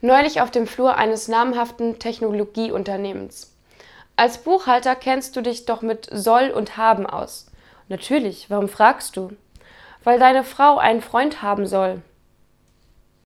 neulich auf dem Flur eines namhaften Technologieunternehmens. Als Buchhalter kennst du dich doch mit soll und haben aus. Natürlich, warum fragst du? Weil deine Frau einen Freund haben soll.